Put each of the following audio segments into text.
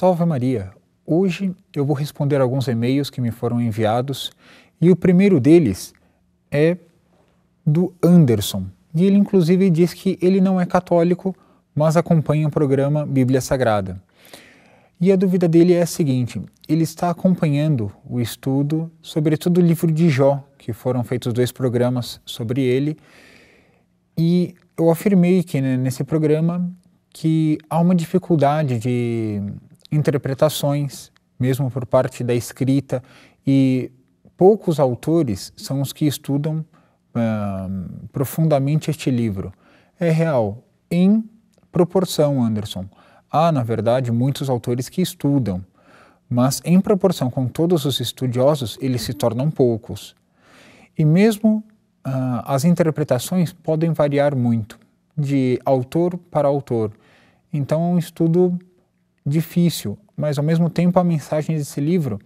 Salve Maria! Hoje eu vou responder alguns e-mails que me foram enviados e o primeiro deles é do Anderson. E ele inclusive diz que ele não é católico, mas acompanha o programa Bíblia Sagrada. E a dúvida dele é a seguinte: ele está acompanhando o estudo, sobretudo o livro de Jó, que foram feitos dois programas sobre ele, e eu afirmei que né, nesse programa que há uma dificuldade de interpretações, mesmo por parte da escrita, e poucos autores são os que estudam uh, profundamente este livro. É real, em proporção, Anderson. Há, na verdade, muitos autores que estudam, mas em proporção com todos os estudiosos, eles se tornam poucos. E mesmo uh, as interpretações podem variar muito, de autor para autor. Então é um estudo difícil, mas ao mesmo tempo a mensagem desse livro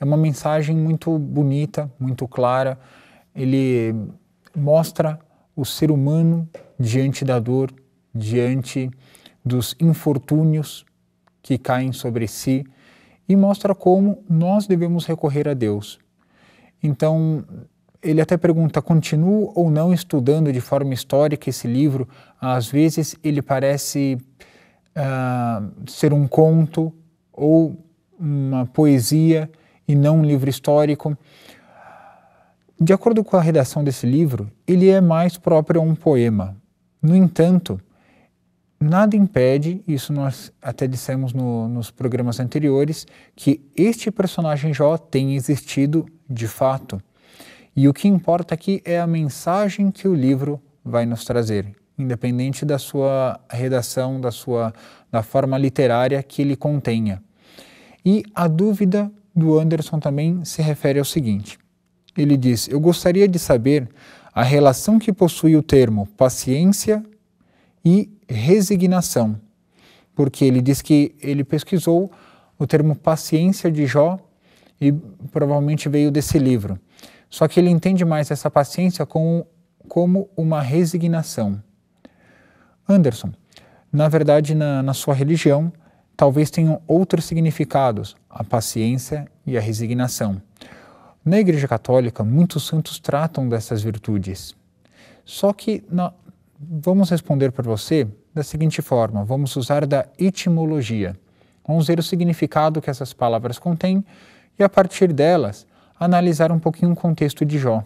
é uma mensagem muito bonita, muito clara. Ele mostra o ser humano diante da dor, diante dos infortúnios que caem sobre si e mostra como nós devemos recorrer a Deus. Então, ele até pergunta: continuo ou não estudando de forma histórica esse livro? Às vezes ele parece uh, ser um conto ou uma poesia e não um livro histórico. De acordo com a redação desse livro, ele é mais próprio a um poema. No entanto, nada impede, isso nós até dissemos no, nos programas anteriores, que este personagem Jó tenha existido de fato. E o que importa aqui é a mensagem que o livro vai nos trazer independente da sua redação, da sua da forma literária que ele contenha. E a dúvida do Anderson também se refere ao seguinte: ele diz: Eu gostaria de saber a relação que possui o termo paciência e resignação, porque ele diz que ele pesquisou o termo paciência de Jó e provavelmente veio desse livro. Só que ele entende mais essa paciência como, como uma resignação. Anderson, na verdade, na, na sua religião, talvez tenham outros significados, a paciência e a resignação. Na Igreja Católica, muitos santos tratam dessas virtudes. Só que na, vamos responder para você da seguinte forma: vamos usar da etimologia. Vamos ver o significado que essas palavras contêm e, a partir delas, analisar um pouquinho o contexto de Jó.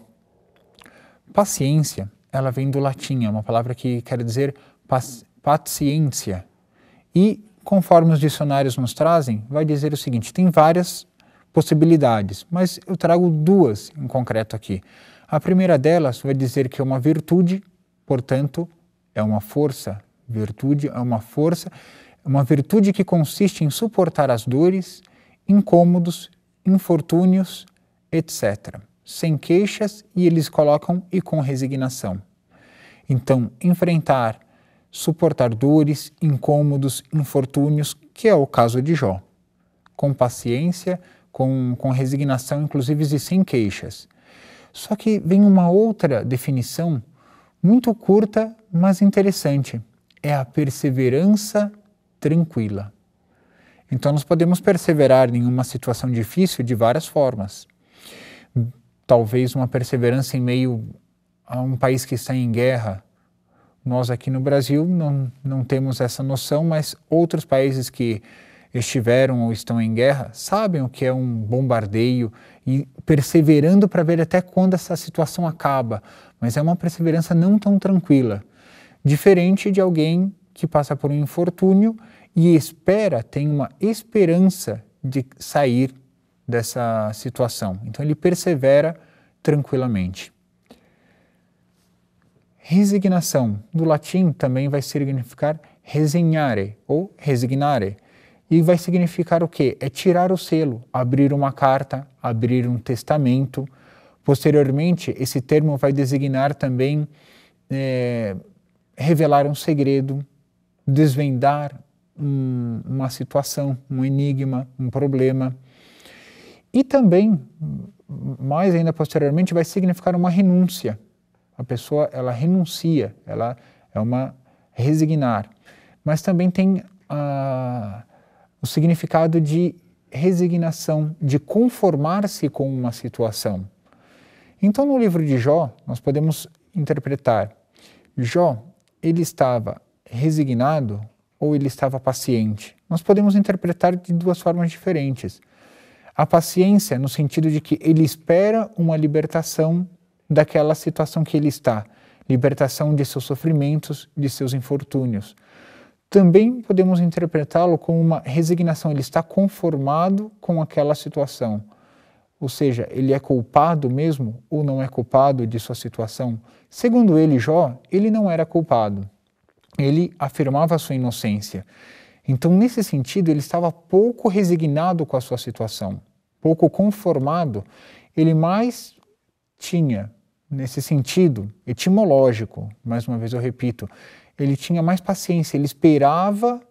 Paciência, ela vem do latim, é uma palavra que quer dizer paciência. E, conforme os dicionários nos trazem, vai dizer o seguinte: tem várias possibilidades, mas eu trago duas em concreto aqui. A primeira delas vai dizer que é uma virtude, portanto, é uma força. Virtude é uma força, uma virtude que consiste em suportar as dores, incômodos, infortúnios, etc. Sem queixas e eles colocam e com resignação. Então, enfrentar suportar dores, incômodos, infortúnios, que é o caso de Jó, com paciência, com, com resignação, inclusive e sem queixas. Só que vem uma outra definição muito curta, mas interessante. É a perseverança tranquila. Então, nós podemos perseverar em uma situação difícil de várias formas. Talvez uma perseverança em meio a um país que está em guerra, nós aqui no Brasil não, não temos essa noção, mas outros países que estiveram ou estão em guerra sabem o que é um bombardeio e perseverando para ver até quando essa situação acaba. Mas é uma perseverança não tão tranquila, diferente de alguém que passa por um infortúnio e espera, tem uma esperança de sair dessa situação. Então ele persevera tranquilamente. Resignação, do latim, também vai significar resignare ou resignare. E vai significar o quê? É tirar o selo, abrir uma carta, abrir um testamento. Posteriormente, esse termo vai designar também é, revelar um segredo, desvendar um, uma situação, um enigma, um problema. E também, mais ainda posteriormente, vai significar uma renúncia a pessoa ela renuncia, ela é uma resignar. Mas também tem ah, o significado de resignação, de conformar-se com uma situação. Então, no livro de Jó, nós podemos interpretar: Jó, ele estava resignado ou ele estava paciente? Nós podemos interpretar de duas formas diferentes. A paciência, no sentido de que ele espera uma libertação daquela situação que ele está, libertação de seus sofrimentos, de seus infortúnios. Também podemos interpretá-lo como uma resignação, ele está conformado com aquela situação. Ou seja, ele é culpado mesmo ou não é culpado de sua situação? Segundo ele, Jó, ele não era culpado. Ele afirmava sua inocência. Então, nesse sentido, ele estava pouco resignado com a sua situação, pouco conformado. Ele mais tinha, nesse sentido etimológico, mais uma vez eu repito, ele tinha mais paciência, ele esperava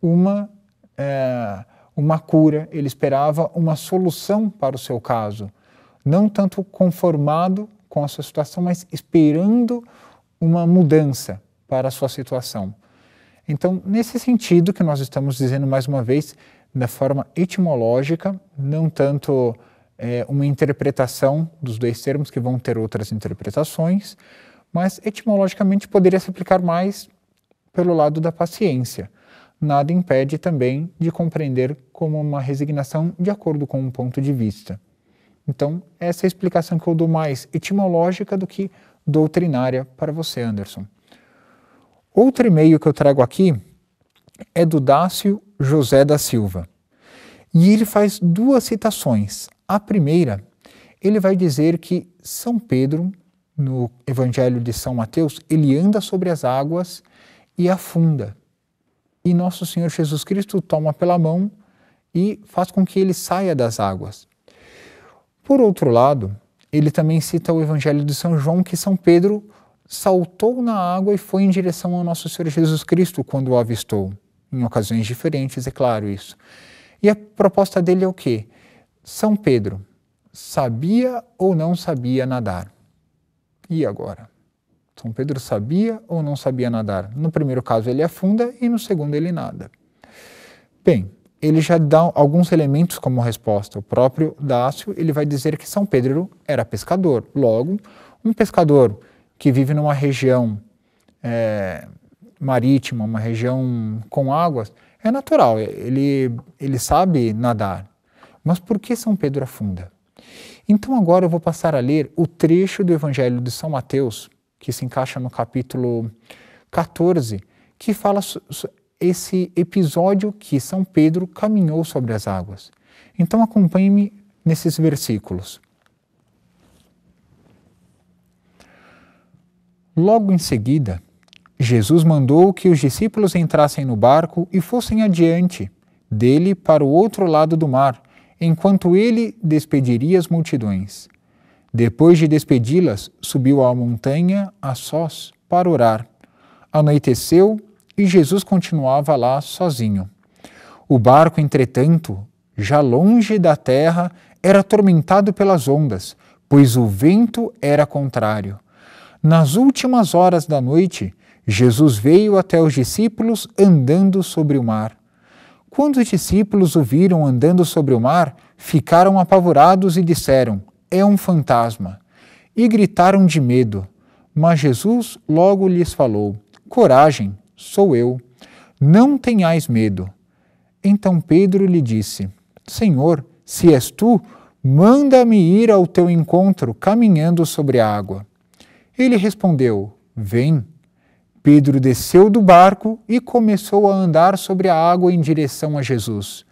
uma. É, uma cura, ele esperava uma solução para o seu caso. Não tanto conformado com a sua situação, mas esperando uma mudança para a sua situação. Então, nesse sentido que nós estamos dizendo mais uma vez, da forma etimológica, não tanto é, uma interpretação dos dois termos que vão ter outras interpretações, mas etimologicamente poderia se aplicar mais pelo lado da paciência nada impede também de compreender como uma resignação de acordo com um ponto de vista. Então, essa é a explicação que eu dou mais etimológica do que doutrinária para você, Anderson. Outro e-mail que eu trago aqui é do Dácio José da Silva. E ele faz duas citações. A primeira, ele vai dizer que São Pedro, no Evangelho de São Mateus, ele anda sobre as águas e afunda e nosso Senhor Jesus Cristo toma pela mão e faz com que ele saia das águas. Por outro lado, ele também cita o Evangelho de São João que São Pedro saltou na água e foi em direção ao nosso Senhor Jesus Cristo quando o avistou, em ocasiões diferentes, é claro isso. E a proposta dele é o quê? São Pedro sabia ou não sabia nadar? E agora? São Pedro sabia ou não sabia nadar? No primeiro caso ele afunda e no segundo ele nada. Bem, ele já dá alguns elementos como resposta. O próprio Dácio ele vai dizer que São Pedro era pescador. Logo, um pescador que vive numa região é, marítima, uma região com águas, é natural, ele, ele sabe nadar. Mas por que São Pedro afunda? Então agora eu vou passar a ler o trecho do Evangelho de São Mateus, que se encaixa no capítulo 14, que fala esse episódio que São Pedro caminhou sobre as águas. Então acompanhe-me nesses versículos. Logo em seguida, Jesus mandou que os discípulos entrassem no barco e fossem adiante dele para o outro lado do mar, enquanto ele despediria as multidões. Depois de despedi-las, subiu à montanha a sós para orar. Anoiteceu e Jesus continuava lá sozinho. O barco, entretanto, já longe da terra, era atormentado pelas ondas, pois o vento era contrário. Nas últimas horas da noite, Jesus veio até os discípulos andando sobre o mar. Quando os discípulos o viram andando sobre o mar, ficaram apavorados e disseram: é um fantasma. E gritaram de medo. Mas Jesus logo lhes falou: Coragem, sou eu. Não tenhais medo. Então Pedro lhe disse: Senhor, se és tu, manda-me ir ao teu encontro caminhando sobre a água. Ele respondeu: Vem. Pedro desceu do barco e começou a andar sobre a água em direção a Jesus.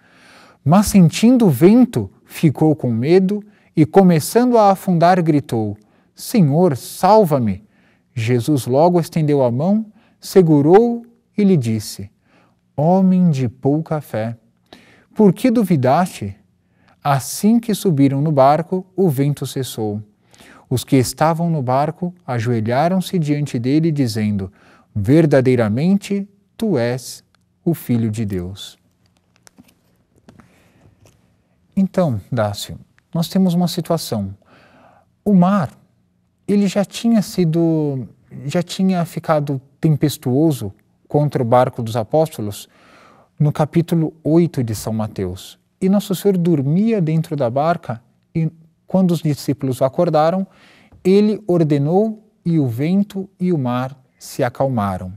Mas sentindo o vento, ficou com medo e, começando a afundar, gritou: Senhor, salva-me! Jesus logo estendeu a mão, segurou e lhe disse: Homem de pouca fé, por que duvidaste? Assim que subiram no barco, o vento cessou. Os que estavam no barco ajoelharam-se diante dele, dizendo: Verdadeiramente tu és o Filho de Deus. Então, Dácio, nós temos uma situação. O mar, ele já tinha sido, já tinha ficado tempestuoso contra o barco dos apóstolos no capítulo 8 de São Mateus. E Nosso Senhor dormia dentro da barca e, quando os discípulos acordaram, ele ordenou e o vento e o mar se acalmaram.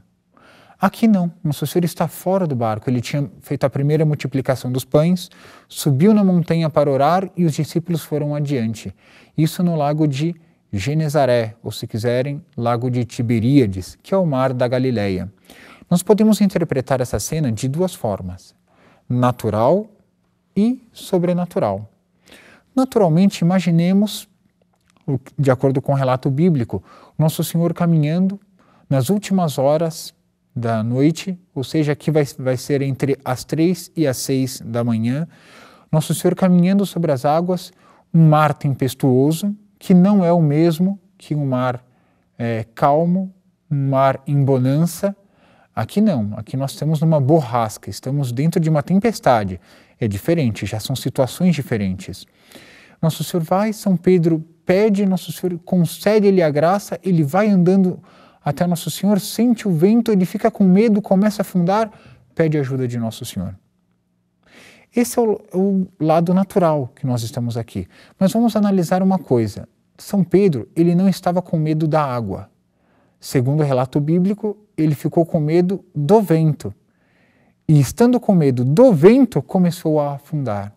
Aqui não, Nosso Senhor está fora do barco. Ele tinha feito a primeira multiplicação dos pães, subiu na montanha para orar e os discípulos foram adiante. Isso no lago de Genezaré, ou se quiserem, lago de Tiberíades, que é o mar da Galileia. Nós podemos interpretar essa cena de duas formas: natural e sobrenatural. Naturalmente, imaginemos, de acordo com o relato bíblico, Nosso Senhor caminhando nas últimas horas da noite, ou seja, aqui vai, vai ser entre as três e as seis da manhã, Nosso Senhor caminhando sobre as águas, um mar tempestuoso, que não é o mesmo que um mar é, calmo, um mar em bonança. Aqui não, aqui nós estamos numa borrasca, estamos dentro de uma tempestade. É diferente, já são situações diferentes. Nosso Senhor vai, São Pedro pede, Nosso Senhor concede-lhe a graça, ele vai andando até Nosso Senhor, sente o vento, ele fica com medo, começa a afundar, pede ajuda de Nosso Senhor. Esse é o, o, lado natural que nós estamos aqui. Mas vamos analisar uma coisa. São Pedro, ele não estava com medo da água. Segundo o relato bíblico, ele ficou com medo do vento. E estando com medo do vento, começou a afundar.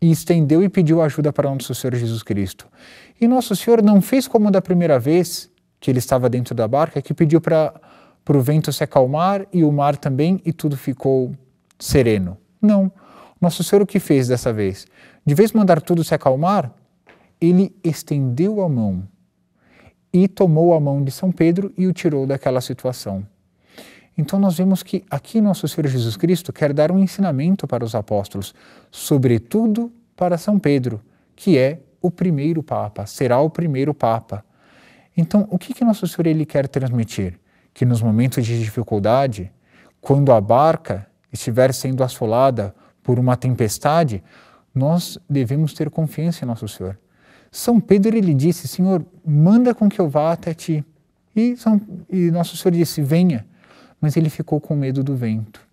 E estendeu e pediu ajuda para nosso Senhor Jesus Cristo. E nosso Senhor não fez como da primeira vez que ele estava dentro da barca, que pediu para o vento se acalmar e o mar também, e tudo ficou sereno. Não. Nosso Senhor o que fez dessa vez? De vez mandar tudo se acalmar, ele estendeu a mão e tomou a mão de São Pedro e o tirou daquela situação. Então nós vemos que aqui nosso Senhor Jesus Cristo quer dar um ensinamento para os apóstolos, sobretudo para São Pedro, que é o primeiro papa, será o primeiro papa. Então, o que que nosso Senhor ele quer transmitir? Que nos momentos de dificuldade, quando a barca estiver sendo assolada por uma tempestade, nós devemos ter confiança em nosso Senhor. São Pedro ele disse: Senhor, manda com que eu vá até ti. E, São, e nosso Senhor disse: Venha. Mas ele ficou com medo do vento.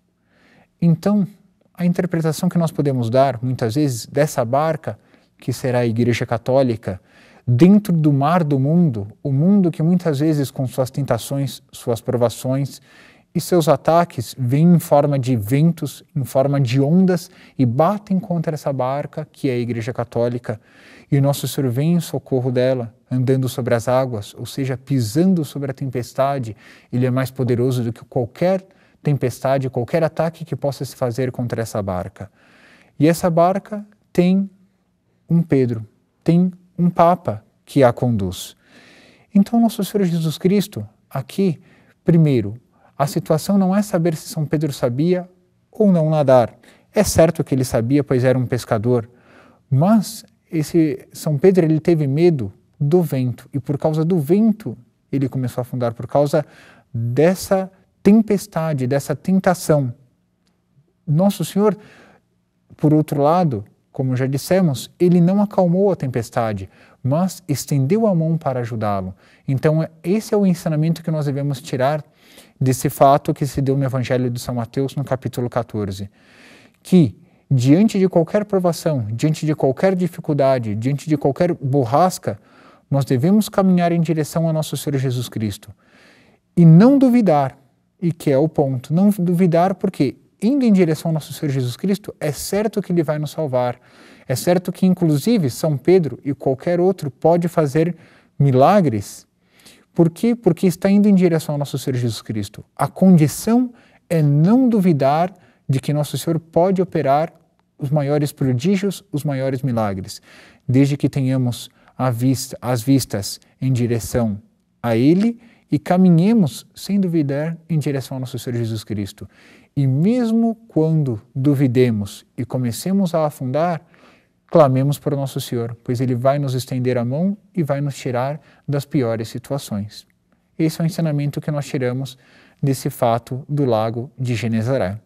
Então, a interpretação que nós podemos dar, muitas vezes, dessa barca, que será a Igreja Católica, dentro do mar do mundo, o mundo que muitas vezes, com suas tentações, suas provações, e seus ataques vêm em forma de ventos, em forma de ondas e batem contra essa barca que é a Igreja Católica. E o nosso Senhor vem em socorro dela, andando sobre as águas, ou seja, pisando sobre a tempestade. Ele é mais poderoso do que qualquer tempestade, qualquer ataque que possa se fazer contra essa barca. E essa barca tem um Pedro, tem um Papa que a conduz. Então, nosso Senhor Jesus Cristo, aqui, primeiro, a situação não é saber se São Pedro sabia ou não nadar. É certo que ele sabia, pois era um pescador, mas esse São Pedro ele teve medo do vento e por causa do vento ele começou a afundar por causa dessa tempestade, dessa tentação. Nosso Senhor, por outro lado, como já dissemos, ele não acalmou a tempestade, mas estendeu a mão para ajudá-lo. Então, esse é o ensinamento que nós devemos tirar desse fato que se deu no Evangelho de São Mateus, no capítulo 14, que diante de qualquer provação, diante de qualquer dificuldade, diante de qualquer borrasca, nós devemos caminhar em direção a nosso Senhor Jesus Cristo e não duvidar, e que é o ponto, não duvidar porque indo em direção ao nosso Senhor Jesus Cristo, é certo que ele vai nos salvar. É certo que inclusive São Pedro e qualquer outro pode fazer milagres por quê? Porque está indo em direção ao nosso Senhor Jesus Cristo. A condição é não duvidar de que nosso Senhor pode operar os maiores prodígios, os maiores milagres, desde que tenhamos vista, as vistas em direção a Ele e caminhemos sem duvidar em direção ao nosso Senhor Jesus Cristo. E mesmo quando duvidemos e comecemos a afundar, clamemos para o nosso Senhor, pois Ele vai nos estender a mão e vai nos tirar das piores situações. Esse é o ensinamento que nós tiramos desse fato do lago de Genezaré.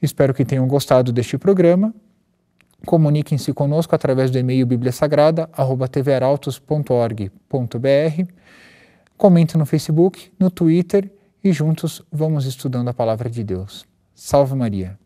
Espero que tenham gostado deste programa. Comuniquem-se conosco através do e-mail bibliasagrada.tvrautos.org.br. Comente no Facebook, no Twitter e juntos vamos estudando a palavra de Deus. Salve Maria.